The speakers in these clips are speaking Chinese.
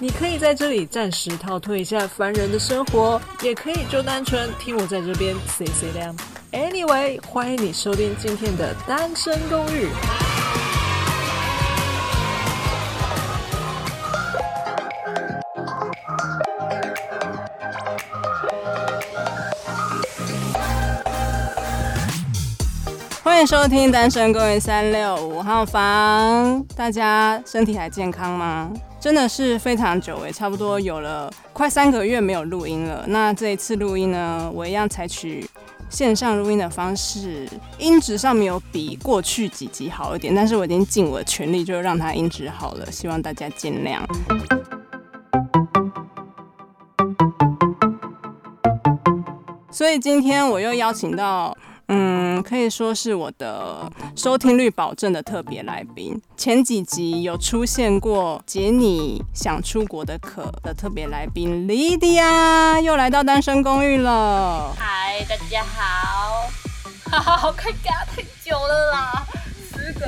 你可以在这里暂时逃脱一下凡人的生活，也可以就单纯听我在这边 say say 亮。Anyway，欢迎你收听今天的单身公寓。欢迎收听单身公寓三六五号房，大家身体还健康吗？真的是非常久诶，差不多有了快三个月没有录音了。那这一次录音呢，我一样采取线上录音的方式，音质上没有比过去几集好一点，但是我已经尽我的全力，就让它音质好了，希望大家见谅。所以今天我又邀请到。嗯，可以说是我的收听率保证的特别来宾。前几集有出现过解你想出国的渴的特别来宾 Lydia 又来到单身公寓了。嗨，大家好，哈哈，好快尬，太久了啦，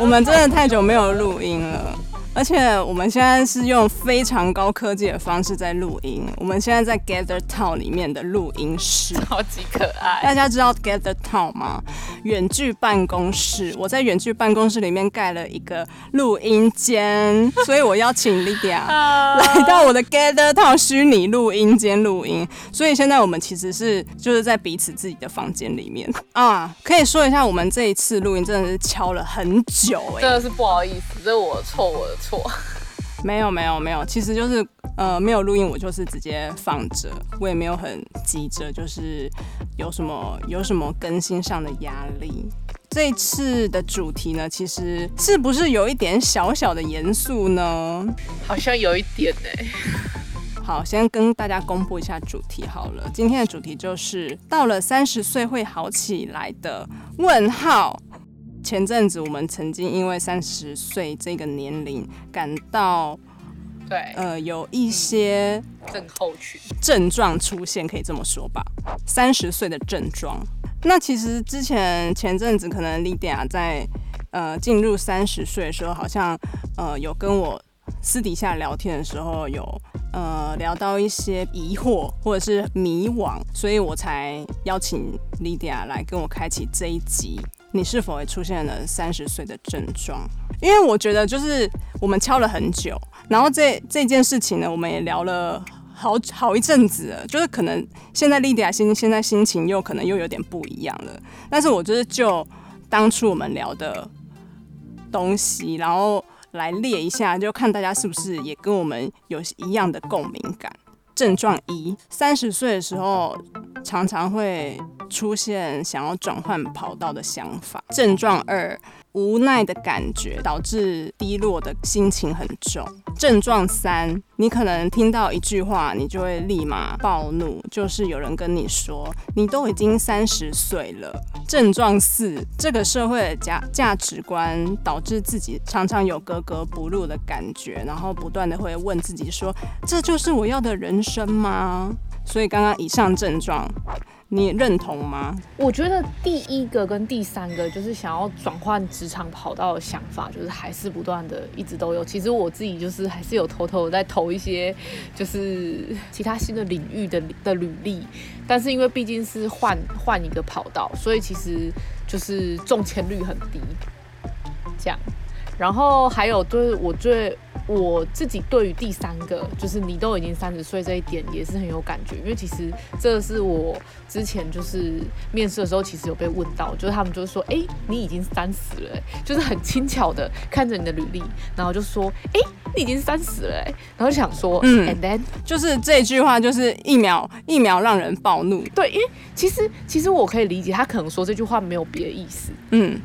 我们真的太久没有录音了。而且我们现在是用非常高科技的方式在录音。我们现在在 Gather Town 里面的录音室，超级可爱。大家知道 Gather Town 吗？远距办公室。我在远距办公室里面盖了一个录音间，所以我邀请 Lydia 来到我的 Gather Town 虚拟录音间录音。所以现在我们其实是就是在彼此自己的房间里面啊。可以说一下，我们这一次录音真的是敲了很久哎、欸，真的是不好意思，这是我的错，我的错。错，没有没有没有，其实就是呃没有录音，我就是直接放着，我也没有很急着，就是有什么有什么更新上的压力。这次的主题呢，其实是不是有一点小小的严肃呢？好像有一点呢、欸。好，先跟大家公布一下主题好了，今天的主题就是到了三十岁会好起来的问号。前阵子我们曾经因为三十岁这个年龄感到，对，呃，有一些症候群症状出现，可以这么说吧。三十岁的症状。那其实之前前阵子可能 Lydia 在呃进入三十岁的时候，好像呃有跟我私底下聊天的时候有呃聊到一些疑惑或者是迷惘，所以我才邀请 Lydia 来跟我开启这一集。你是否也出现了三十岁的症状？因为我觉得就是我们敲了很久，然后这这件事情呢，我们也聊了好好一阵子了。就是可能现在莉迪亚心现在心情又可能又有点不一样了。但是我就是就当初我们聊的东西，然后来列一下，就看大家是不是也跟我们有一样的共鸣感。症状一：三十岁的时候常常会出现想要转换跑道的想法。症状二：无奈的感觉导致低落的心情很重。症状三：你可能听到一句话，你就会立马暴怒，就是有人跟你说你都已经三十岁了。症状四：这个社会的价价值观导致自己常常有格格不入的感觉，然后不断的会问自己说：这就是我要的人生吗？所以刚刚以上症状。你认同吗？我觉得第一个跟第三个就是想要转换职场跑道的想法，就是还是不断的一直都有。其实我自己就是还是有偷偷在投一些就是其他新的领域的的履历，但是因为毕竟是换换一个跑道，所以其实就是中签率很低，这样。然后还有就是我最。我自己对于第三个，就是你都已经三十岁这一点也是很有感觉，因为其实这是我之前就是面试的时候，其实有被问到，就是他们就是说，哎，你已经三十了，就是很轻巧的看着你的履历，然后就说，哎，你已经三十了，然后就想说，嗯，and then 就是这句话就是一秒一秒让人暴怒，对，因为其实其实我可以理解他可能说这句话没有别的意思，嗯。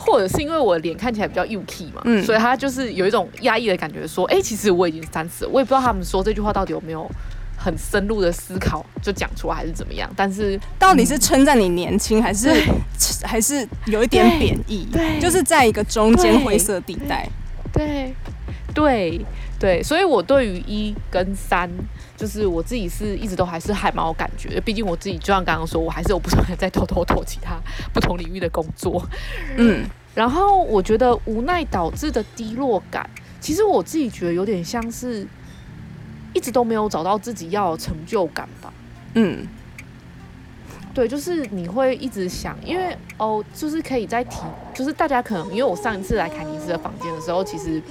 或者是因为我脸看起来比较幼气嘛，嗯，所以他就是有一种压抑的感觉，说，哎、欸，其实我已经三十了，我也不知道他们说这句话到底有没有很深入的思考就讲出来，还是怎么样。但是到底是称赞你年轻，还是 还是有一点贬义？对，就是在一个中间灰色地带。对，对，对，所以我对于一跟三。就是我自己是一直都还是还蛮有感觉，毕竟我自己就像刚刚说，我还是有不断在偷偷偷其他不同领域的工作，嗯，然后我觉得无奈导致的低落感，其实我自己觉得有点像是一直都没有找到自己要有成就感吧，嗯，对，就是你会一直想，因为哦，就是可以再提，就是大家可能因为我上一次来凯尼斯的房间的时候，其实。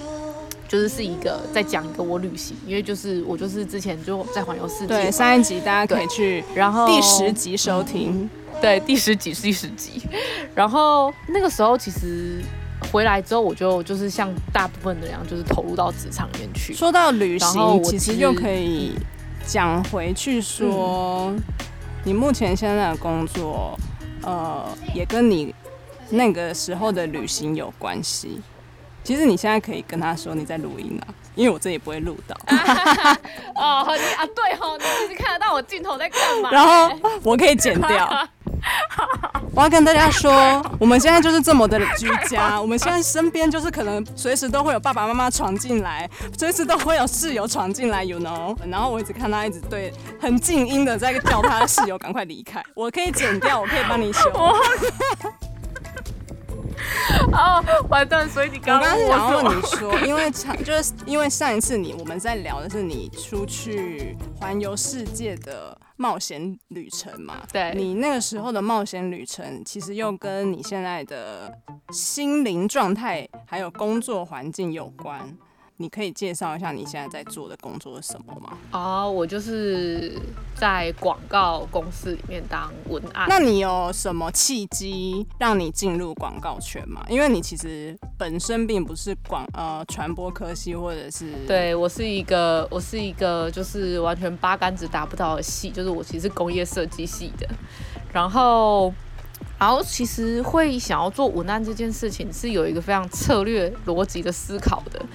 就是是一个在讲一个我旅行，因为就是我就是之前就在环游世界，对，上一集大家可以去，然后第十集收听，对，第十集是第十集，然后那个时候其实回来之后，我就就是像大部分的人一样，就是投入到职场里面去。说到旅行，其实又可以讲回去说，嗯、你目前现在的工作，呃，也跟你那个时候的旅行有关系。其实你现在可以跟他说你在录音啊，因为我这也不会录到。哦，你啊，对哦，你其实看得到我镜头在干嘛？然后我可以剪掉。我要跟大家说，我们现在就是这么的居家，我们现在身边就是可能随时都会有爸爸妈妈闯进来，随时都会有室友闯进来，you know。然后我一直看他一直对很静音的在叫他的室友赶快离开。我可以剪掉，我可以帮你修。哦，完蛋！所以你刚刚想要问你说，因为上 就是因为上一次你我们在聊的是你出去环游世界的冒险旅程嘛？对，你那个时候的冒险旅程，其实又跟你现在的心灵状态还有工作环境有关。你可以介绍一下你现在在做的工作是什么吗？哦，oh, 我就是在广告公司里面当文案。那你有什么契机让你进入广告圈吗？因为你其实本身并不是广呃传播科系，或者是对我是一个我是一个就是完全八竿子打不到的系，就是我其实是工业设计系的。然后，然后其实会想要做文案这件事情是有一个非常策略逻辑的思考的。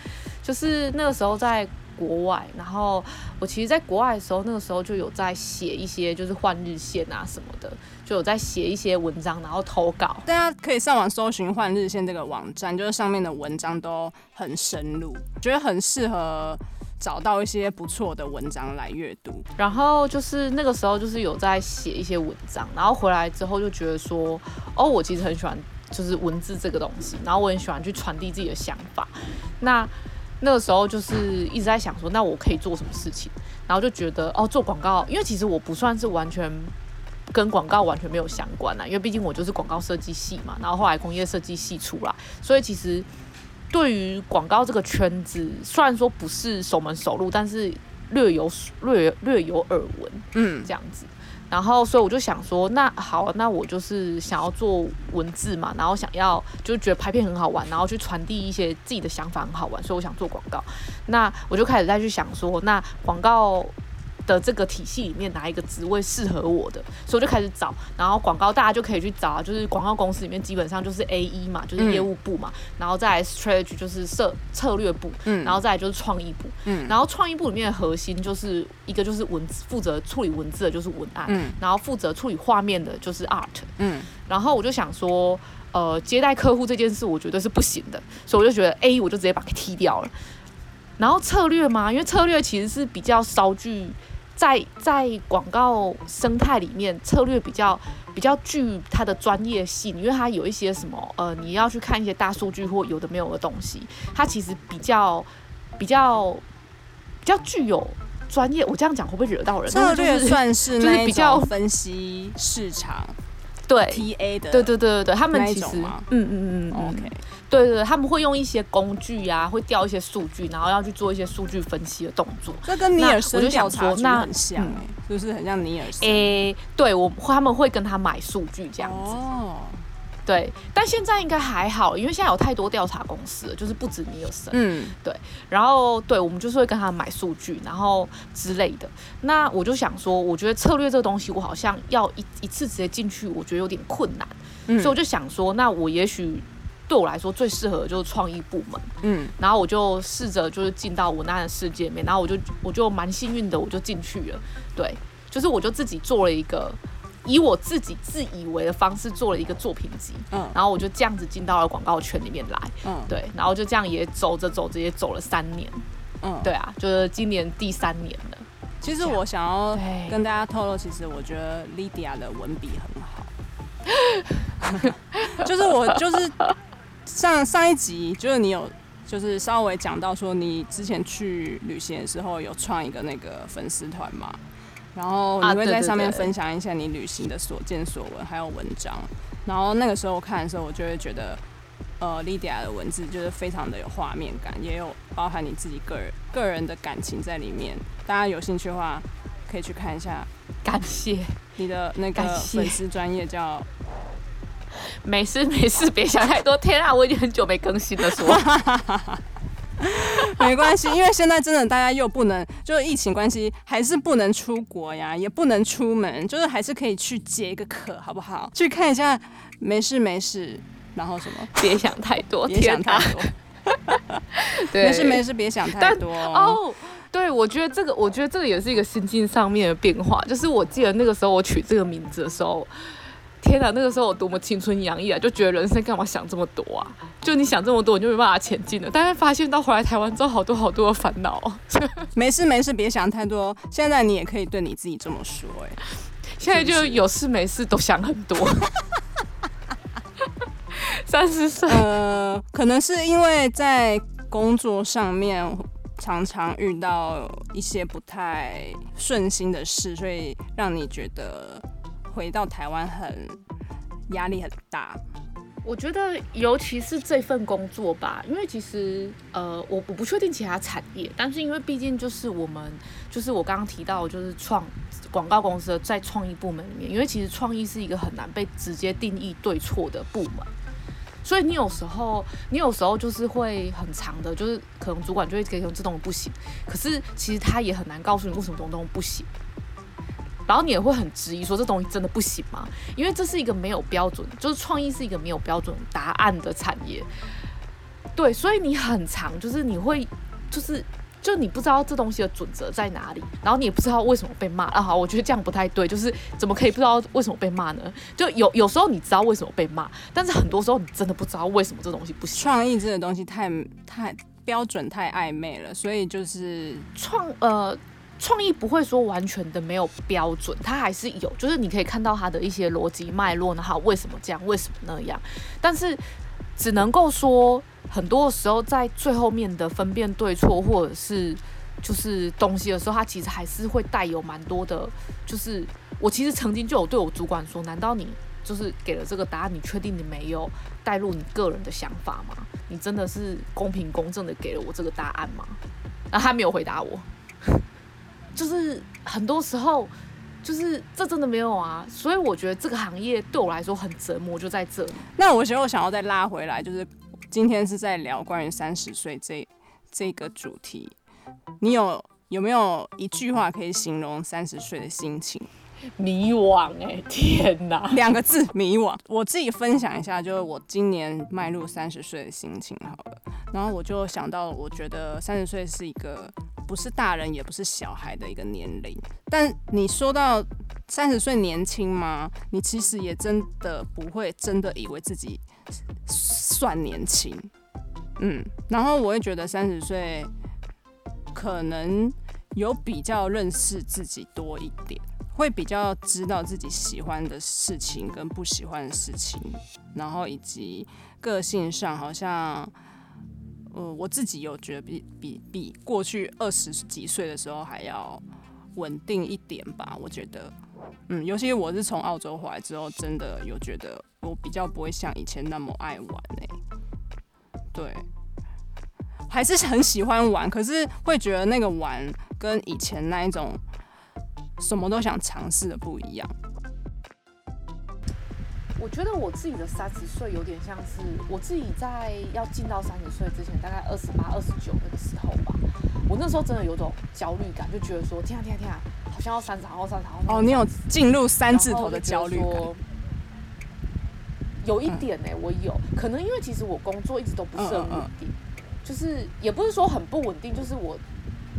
就是那个时候在国外，然后我其实在国外的时候，那个时候就有在写一些就是换日线啊什么的，就有在写一些文章，然后投稿。大家可以上网搜寻换日线这个网站，就是上面的文章都很深入，觉得很适合找到一些不错的文章来阅读。然后就是那个时候就是有在写一些文章，然后回来之后就觉得说，哦，我其实很喜欢就是文字这个东西，然后我很喜欢去传递自己的想法。那那个时候就是一直在想说，那我可以做什么事情？然后就觉得哦，做广告，因为其实我不算是完全跟广告完全没有相关啊，因为毕竟我就是广告设计系嘛，然后后来工业设计系出来，所以其实对于广告这个圈子，虽然说不是熟门熟路，但是略有略略有耳闻，嗯，这样子。然后，所以我就想说，那好，那我就是想要做文字嘛，然后想要就觉得拍片很好玩，然后去传递一些自己的想法很好玩，所以我想做广告。那我就开始再去想说，那广告。的这个体系里面哪一个职位适合我的，所以我就开始找，然后广告大家就可以去找啊，就是广告公司里面基本上就是 AE 嘛，就是业务部嘛，嗯、然后再来 strategy 就是策策略部，嗯，然后再来就是创意部，嗯，然后创意部里面的核心就是一个就是文字负责处理文字的就是文案，嗯，然后负责处理画面的就是 art，嗯，然后我就想说，呃，接待客户这件事我觉得是不行的，所以我就觉得 AE 我就直接把它踢掉了，然后策略嘛，因为策略其实是比较稍具。在在广告生态里面，策略比较比较具它的专业性，因为它有一些什么呃，你要去看一些大数据或有的没有的东西，它其实比较比较比较具有专业。我这样讲会不会惹到人？策略 算是就是比较分析市场，对 TA 的，对对对对对，他们其实嗯嗯嗯嗯，OK。对对对，他们会用一些工具呀、啊，会调一些数据，然后要去做一些数据分析的动作。这跟尼尔森调查那很像哎、欸，嗯、就是很像尼尔森。诶，对我他们会跟他买数据这样子。哦。对，但现在应该还好，因为现在有太多调查公司了，就是不止尼尔森。嗯。对，然后对我们就是会跟他买数据，然后之类的。那我就想说，我觉得策略这个东西，我好像要一一次直接进去，我觉得有点困难。嗯。所以我就想说，那我也许。对我来说最适合的就是创意部门，嗯，然后我就试着就是进到文案的世界里面，然后我就我就蛮幸运的，我就进去了，对，就是我就自己做了一个以我自己自以为的方式做了一个作品集，嗯，然后我就这样子进到了广告圈里面来，嗯，对，然后就这样也走着走着也走了三年，嗯，对啊，就是今年第三年了。其实我想要跟大家透露，其实我觉得 Lydia 的文笔很好，就是我就是上上一集就是你有就是稍微讲到说你之前去旅行的时候有创一个那个粉丝团嘛，然后你会在上面分享一下你旅行的所见所闻还有文章，然后那个时候我看的时候我就会觉得。呃，Lydia 的文字就是非常的有画面感，也有包含你自己个人个人的感情在里面。大家有兴趣的话，可以去看一下。感谢你的那个粉丝专业叫。没事没事，别想太多。天啊，我已经很久没更新了，说。没关系，因为现在真的大家又不能，就是疫情关系，还是不能出国呀，也不能出门，就是还是可以去接一个课，好不好？去看一下。没事没事。然后什么？别想太多，别想太多。对，没事没事，别想太多。哦，对，我觉得这个，我觉得这个也是一个心境上面的变化。就是我记得那个时候我取这个名字的时候，天哪，那个时候我多么青春洋溢啊，就觉得人生干嘛想这么多啊？就你想这么多，你就没办法前进了。但是发现到回来台湾之后，好多好多的烦恼。没事没事，别想太多。现在你也可以对你自己这么说，哎，现在就有事没事都想很多。三十岁，呃，可能是因为在工作上面常常遇到一些不太顺心的事，所以让你觉得回到台湾很压力很大。我觉得，尤其是这份工作吧，因为其实，呃，我我不确定其他产业，但是因为毕竟就是我们，就是我刚刚提到，就是创广告公司在创意部门里面，因为其实创意是一个很难被直接定义对错的部门。所以你有时候，你有时候就是会很长的，就是可能主管就会给你这东西不行，可是其实他也很难告诉你为什么东东不行，然后你也会很质疑说这东西真的不行吗？因为这是一个没有标准，就是创意是一个没有标准答案的产业，对，所以你很长，就是你会就是。就你不知道这东西的准则在哪里，然后你也不知道为什么被骂啊。好，我觉得这样不太对，就是怎么可以不知道为什么被骂呢？就有有时候你知道为什么被骂，但是很多时候你真的不知道为什么这东西不行。创意这个东西太太标准太暧昧了，所以就是创呃创意不会说完全的没有标准，它还是有，就是你可以看到它的一些逻辑脉络，然后为什么这样，为什么那样，但是只能够说。很多时候，在最后面的分辨对错，或者是就是东西的时候，它其实还是会带有蛮多的。就是我其实曾经就有对我主管说：“难道你就是给了这个答案，你确定你没有带入你个人的想法吗？你真的是公平公正的给了我这个答案吗？”然后他没有回答我。就是很多时候，就是这真的没有啊。所以我觉得这个行业对我来说很折磨，就在这里。那我觉得我想要再拉回来，就是。今天是在聊关于三十岁这这个主题，你有有没有一句话可以形容三十岁的心情？迷惘哎、天哪，两个字迷惘。我自己分享一下，就是我今年迈入三十岁的心情好了。然后我就想到，我觉得三十岁是一个不是大人也不是小孩的一个年龄。但你说到三十岁年轻吗？你其实也真的不会真的以为自己。算年轻，嗯，然后我会觉得三十岁可能有比较认识自己多一点，会比较知道自己喜欢的事情跟不喜欢的事情，然后以及个性上好像，呃，我自己有觉得比比比过去二十几岁的时候还要稳定一点吧，我觉得。嗯，尤其我是从澳洲回来之后，真的有觉得我比较不会像以前那么爱玩欸。对，还是很喜欢玩，可是会觉得那个玩跟以前那一种什么都想尝试的不一样。我觉得我自己的三十岁有点像是我自己在要进到三十岁之前，大概二十八、二十九那个时候吧。我那时候真的有种焦虑感，就觉得说天啊天啊天啊，好像要三十，好三十，好。哦，你有进入三字头的焦虑感？有一点呢、欸，我有可能因为其实我工作一直都不是很稳定，就是也不是说很不稳定，就是我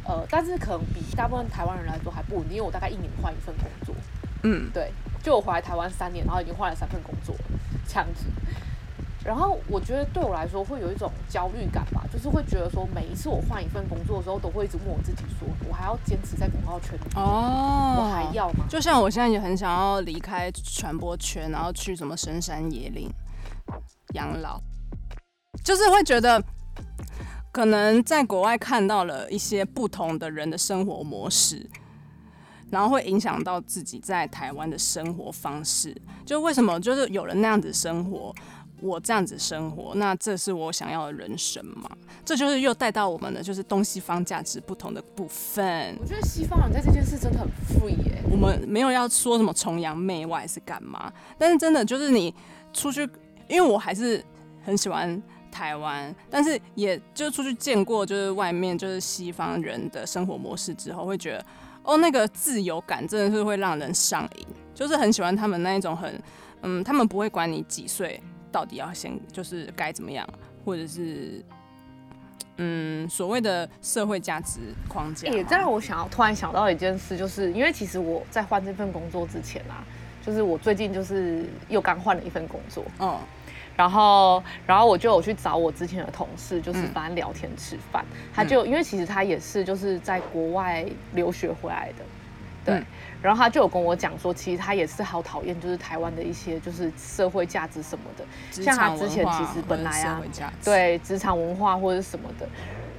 呃，但是可能比大部分台湾人来说还不稳定，因为我大概一年换一份工作。嗯，对，就我回来台湾三年，然后已经换了三份工作，这样子。然后我觉得对我来说会有一种焦虑感吧，就是会觉得说每一次我换一份工作的时候，都会一直问我自己说，我还要坚持在广告圈里哦，我还要吗？就像我现在也很想要离开传播圈，然后去什么深山野岭养老，就是会觉得可能在国外看到了一些不同的人的生活模式，然后会影响到自己在台湾的生活方式。就为什么就是有人那样子生活？我这样子生活，那这是我想要的人生吗？这就是又带到我们的就是东西方价值不同的部分。我觉得西方人在这件事真的很 free 耶。我们没有要说什么崇洋媚外是干嘛，但是真的就是你出去，因为我还是很喜欢台湾，但是也就出去见过就是外面就是西方人的生活模式之后，会觉得哦，那个自由感真的是会让人上瘾，就是很喜欢他们那一种很嗯，他们不会管你几岁。到底要先就是该怎么样，或者是嗯所谓的社会价值框架？也这让我想要突然想到一件事，就是因为其实我在换这份工作之前啊，就是我最近就是又刚换了一份工作，嗯，然后然后我就有去找我之前的同事，就是反正聊天吃饭，嗯、他就因为其实他也是就是在国外留学回来的。对，然后他就有跟我讲说，其实他也是好讨厌，就是台湾的一些就是社会价值什么的，像他之前其实本来啊，对职场文化或者是什么的，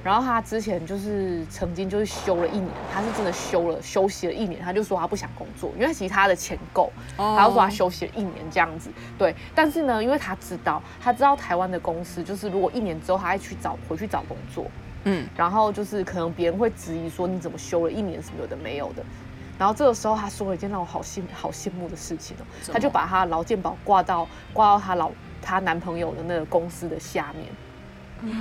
然后他之前就是曾经就是休了一年，他是真的休了休息了一年，他就说他不想工作，因为其实他的钱够，他就说他休息了一年这样子，对，但是呢，因为他知道他知道台湾的公司就是如果一年之后他再去找回去找工作，嗯，然后就是可能别人会质疑说你怎么休了一年什么的没有的。然后这个时候，他说了一件让我好羡好羡慕的事情哦，他就把他劳健保挂到挂到他老他男朋友的那个公司的下面，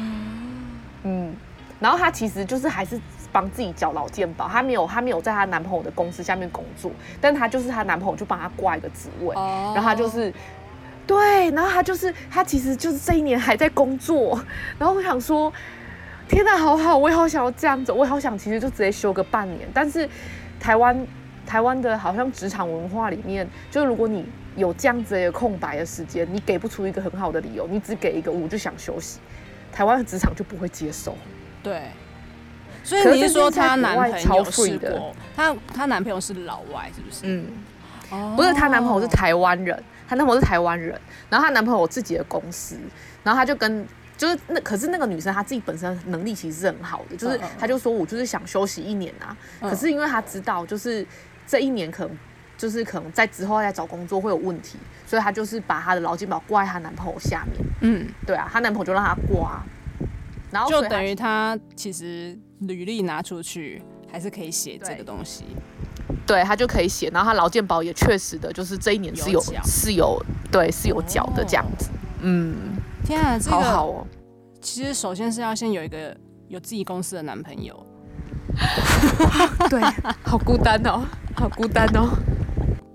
嗯，然后她其实就是还是帮自己缴劳健保，她没有她没有在她男朋友的公司下面工作，但她就是她男朋友就帮她挂一个职位，然后她就是对，然后他就是他其实就是这一年还在工作，然后我想说，天哪，好好，我也好想要这样子，我也好想其实就直接休个半年，但是。台湾，台湾的好像职场文化里面，就是如果你有这样子的空白的时间，你给不出一个很好的理由，你只给一个我就想休息，台湾的职场就不会接受。对，所以你是说她男朋友是的，她她男朋友是老外是不是？嗯，哦，不是，她男朋友是台湾人，她男朋友是台湾人，然后她男朋友有自己的公司，然后她就跟。就是那，可是那个女生她自己本身能力其实是很好的，就是她就说我就是想休息一年啊，可是因为她知道就是这一年可能就是可能在之后再找工作会有问题，所以她就是把她的劳健保挂在她男朋友下面。嗯，对啊，她男朋友就让她挂，然后就等于他其实履历拿出去还是可以写这个东西，对，他就可以写，然后他劳健保也确实的就是这一年是有，有是有对是有缴的这样子，嗯。天啊，这个好好哦！其实首先是要先有一个有自己公司的男朋友，对，好孤单哦，好孤单哦。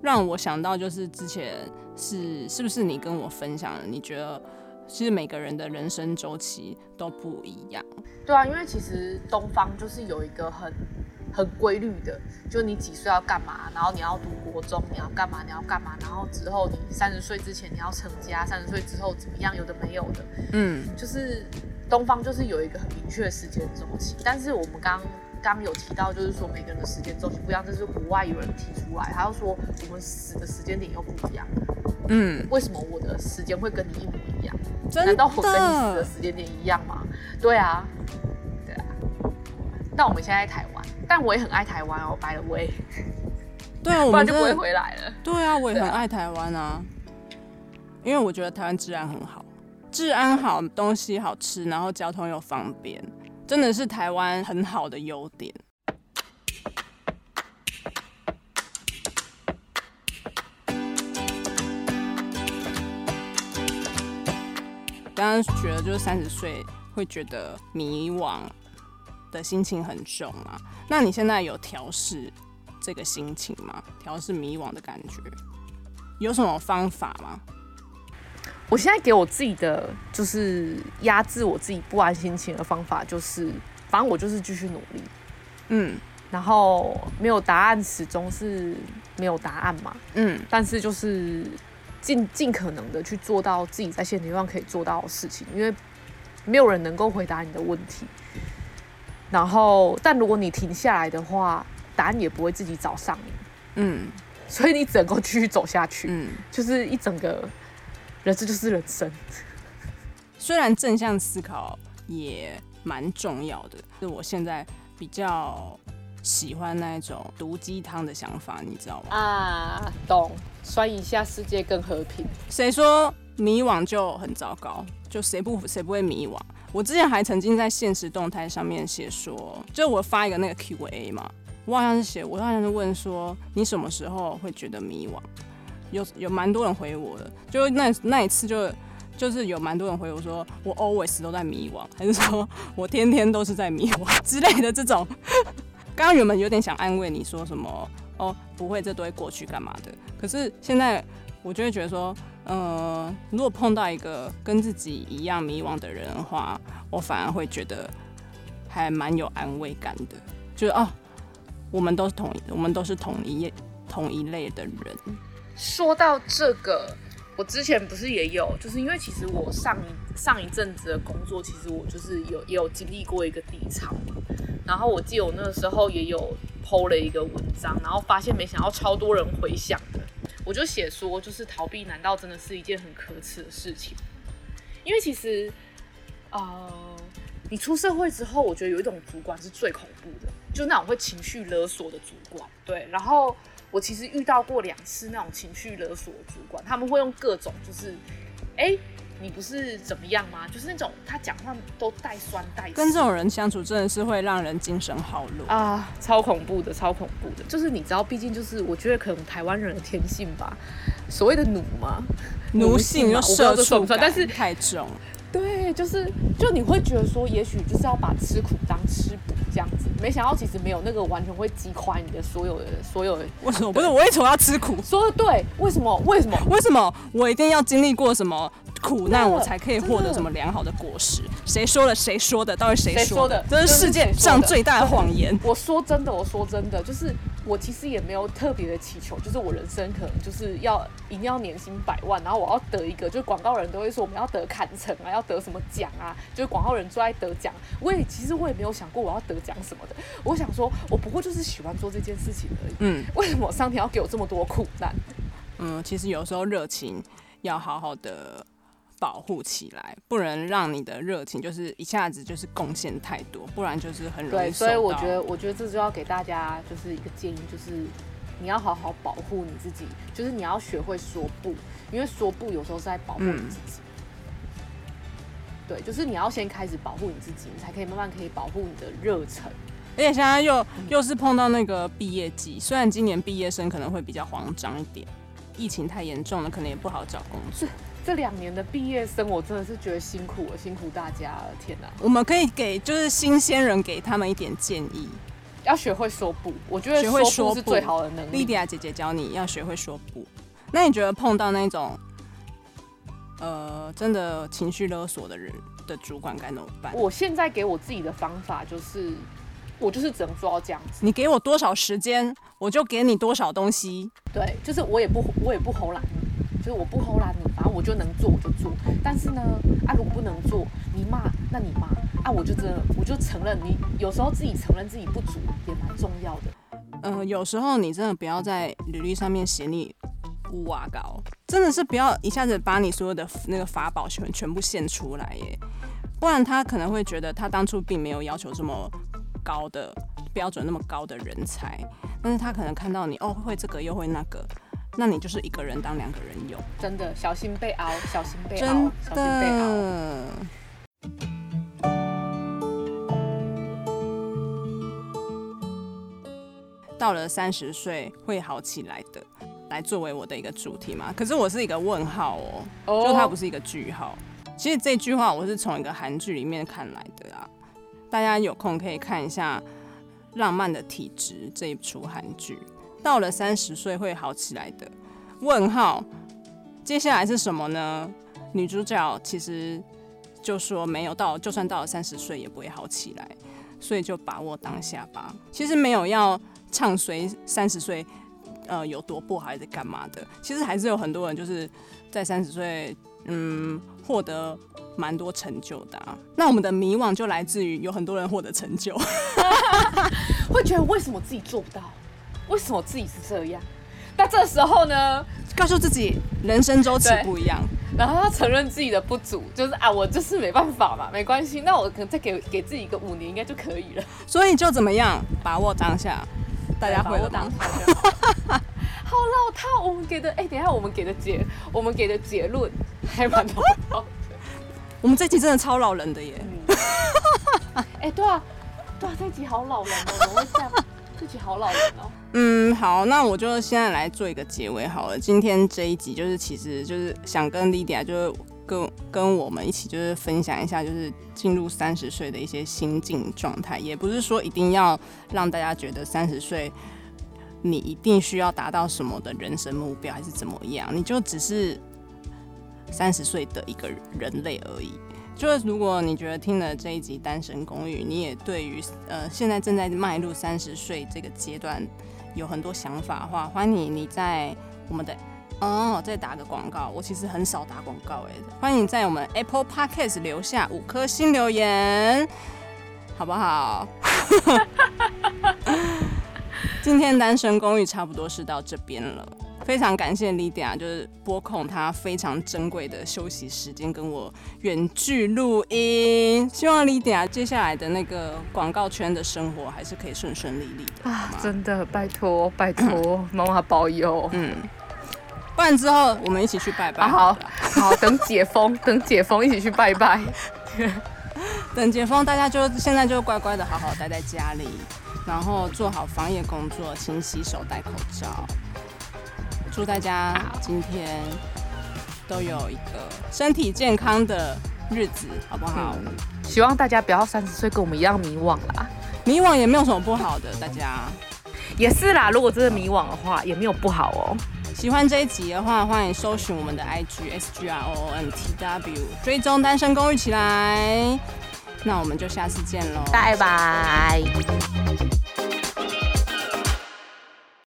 让我想到就是之前是是不是你跟我分享的？你觉得其实每个人的人生周期都不一样。对啊，因为其实东方就是有一个很。很规律的，就你几岁要干嘛，然后你要读国中，你要干嘛，你要干嘛，然后之后你三十岁之前你要成家，三十岁之后怎么样，有的没有的，嗯，就是东方就是有一个很明确的时间周期，但是我们刚刚有提到，就是说每个人的时间周期不一样，这是国外有人提出来，他要说我们死的时间点又不一样，嗯，为什么我的时间会跟你一模一样？难道我跟你死的时间点一样吗？对啊，对啊，但我们现在在台湾。但我也很爱台湾哦，by the way。对啊，我们 就不会回来了。对啊，我也很爱台湾啊，因为我觉得台湾治安很好，治安好，东西好吃，然后交通又方便，真的是台湾很好的优点。刚刚觉得就是三十岁会觉得迷惘的心情很重啊，那你现在有调试这个心情吗？调试迷惘的感觉，有什么方法吗？我现在给我自己的就是压制我自己不安心情的方法，就是反正我就是继续努力，嗯然后没有答案，始终是没有答案嘛。嗯但是就是尽尽可能的去做到自己在现阶段可以做到的事情，因为没有人能够回答你的问题。然后，但如果你停下来的话，答案也不会自己找上你，嗯所以你只能够继续走下去。嗯。就是一整个人，这就是人生。虽然正向思考也蛮重要的，是我现在比较喜欢那一种毒鸡汤的想法，你知道吗？啊，懂。酸一下，世界更和平。谁说迷惘就很糟糕？就谁不谁不会迷惘？我之前还曾经在现实动态上面写说，就我发一个那个 Q&A 嘛，我好像是写，我好像是问说，你什么时候会觉得迷惘？有有蛮多人回我的，就那那一次就就是有蛮多人回我说，我 always 都在迷惘，还是说我天天都是在迷惘之类的这种。刚刚原本有点想安慰你说什么哦，不会，这都会过去干嘛的？可是现在我就会觉得说，呃，如果碰到一个跟自己一样迷惘的人的话，我反而会觉得还蛮有安慰感的，就是哦，我们都是同一，我们都是同一同一类的人。说到这个，我之前不是也有，就是因为其实我上一上一阵子的工作，其实我就是有也有经历过一个低潮嘛，然后我记得我那个时候也有剖了一个文章，然后发现没想到超多人回响的，我就写说，就是逃避难道真的是一件很可耻的事情？因为其实，呃，你出社会之后，我觉得有一种主管是最恐怖的，就那种会情绪勒索的主管，对，然后。我其实遇到过两次那种情绪勒索的主管，他们会用各种就是，哎、欸，你不是怎么样吗？就是那种他讲话都带酸带刺。跟这种人相处真的是会让人精神耗弱啊，超恐怖的，超恐怖的。就是你知道，毕竟就是我觉得可能台湾人的天性吧，所谓的奴嘛，奴性又社畜感，但是太重。对，就是就你会觉得说，也许就是要把吃苦当吃补这样子，没想到其实没有那个完全会击垮你的所有的所有的。为什么？不是我为什么要吃苦？说的对，为什么？为什么？为什么我一定要经历过什么苦难，我才可以获得什么良好的果实？谁说的？谁说的？到底谁说的？这是世界上最大的谎言。我说真的，我说真的，就是我其实也没有特别的祈求，就是我人生可能就是要一定要年薪百万，然后我要得一个，就是广告人都会说我们要得坎城啊，要得什么奖啊，就是广告人最爱得奖。我也其实我也没有想过我要得奖什么的，我想说我不过就是喜欢做这件事情而已。嗯，为什么上天要给我这么多苦难？嗯，其实有时候热情要好好的保护起来，不能让你的热情就是一下子就是贡献太多，不然就是很容易。对，所以我觉得，我觉得这就要给大家就是一个建议，就是你要好好保护你自己，就是你要学会说不，因为说不有时候是在保护你自己。嗯对，就是你要先开始保护你自己，你才可以慢慢可以保护你的热忱。而且现在又又是碰到那个毕业季，虽然今年毕业生可能会比较慌张一点，疫情太严重了，可能也不好找工作。这两年的毕业生，我真的是觉得辛苦了，辛苦大家了，天哪！我们可以给就是新鲜人给他们一点建议，要学会说不。我觉得说不是最好的能力。莉迪亚姐姐教你要学会说不。那你觉得碰到那种？呃，真的情绪勒索的人的主管该怎么办？我现在给我自己的方法就是，我就是只能做到这样子。你给我多少时间，我就给你多少东西。对，就是我也不我也不唬烂你，就是我不偷懒你，反正我就能做我就做。但是呢，啊，如果不能做，你骂那你骂啊，我就真的我就承认你有时候自己承认自己不足也蛮重要的。嗯、呃，有时候你真的不要在履历上面写你。哇高，真的是不要一下子把你所有的那个法宝全全部献出来耶，不然他可能会觉得他当初并没有要求这么高的标准，那么高的人才，但是他可能看到你哦会这个又会那个，那你就是一个人当两个人用，真的小心被熬，小心被熬，真的小心被凹。到了三十岁会好起来的。来作为我的一个主题嘛，可是我是一个问号哦，oh. 就它不是一个句号。其实这句话我是从一个韩剧里面看来的啊，大家有空可以看一下《浪漫的体质》这一出韩剧。到了三十岁会好起来的问号，接下来是什么呢？女主角其实就说没有到，就算到了三十岁也不会好起来，所以就把握当下吧。其实没有要唱衰三十岁，呃，有多不好还是干嘛的。其实还是有很多人就是在三十岁，嗯，获得蛮多成就的啊。那我们的迷惘就来自于有很多人获得成就，会觉得为什么自己做不到？为什么自己是这样？那这时候呢，告诉自己人生周期不一样，然后要承认自己的不足，就是啊，我就是没办法嘛，没关系，那我可能再给给自己一个五年应该就可以了。所以就怎么样，把握当下，大家会把握当下就好。好老套，我们给的哎、欸，等一下我们给的结，我们给的结论还蛮老套的。我们这集真的超老人的耶。哎、欸，对啊，对啊，这集好老人哦，怎么会这样？这集好老人哦。嗯，好，那我就现在来做一个结尾好了。今天这一集就是，其实就是想跟 Lydia 就是跟跟我们一起就是分享一下，就是进入三十岁的一些心境状态。也不是说一定要让大家觉得三十岁你一定需要达到什么的人生目标，还是怎么样？你就只是三十岁的一个人类而已。就是如果你觉得听了这一集《单身公寓》，你也对于呃现在正在迈入三十岁这个阶段。有很多想法的话，欢迎你在我们的哦，再打个广告。我其实很少打广告哎，欢迎在我们 Apple Podcast 留下五颗星留言，好不好？今天单身公寓差不多是到这边了。非常感谢 Lydia，就是拨控她非常珍贵的休息时间跟我远距录音。希望 Lydia 接下来的那个广告圈的生活还是可以顺顺利利的啊！真的，拜托拜托，妈妈保佑。嗯，不然之后我们一起去拜拜好。好，好，等解封，等解封一起去拜拜。等解封，大家就现在就乖乖的好好待在家里，然后做好防疫工作，勤洗手，戴口罩。祝大家今天都有一个身体健康的日子，好不好？嗯，希望大家不要三十岁跟我们一样迷惘啦。迷惘也没有什么不好的，大家也是啦。如果真的迷惘的话，也没有不好哦。喜欢这一集的话，欢迎搜寻我们的 IG S G R O O N T W，追踪单身公寓起来。那我们就下次见喽，拜拜。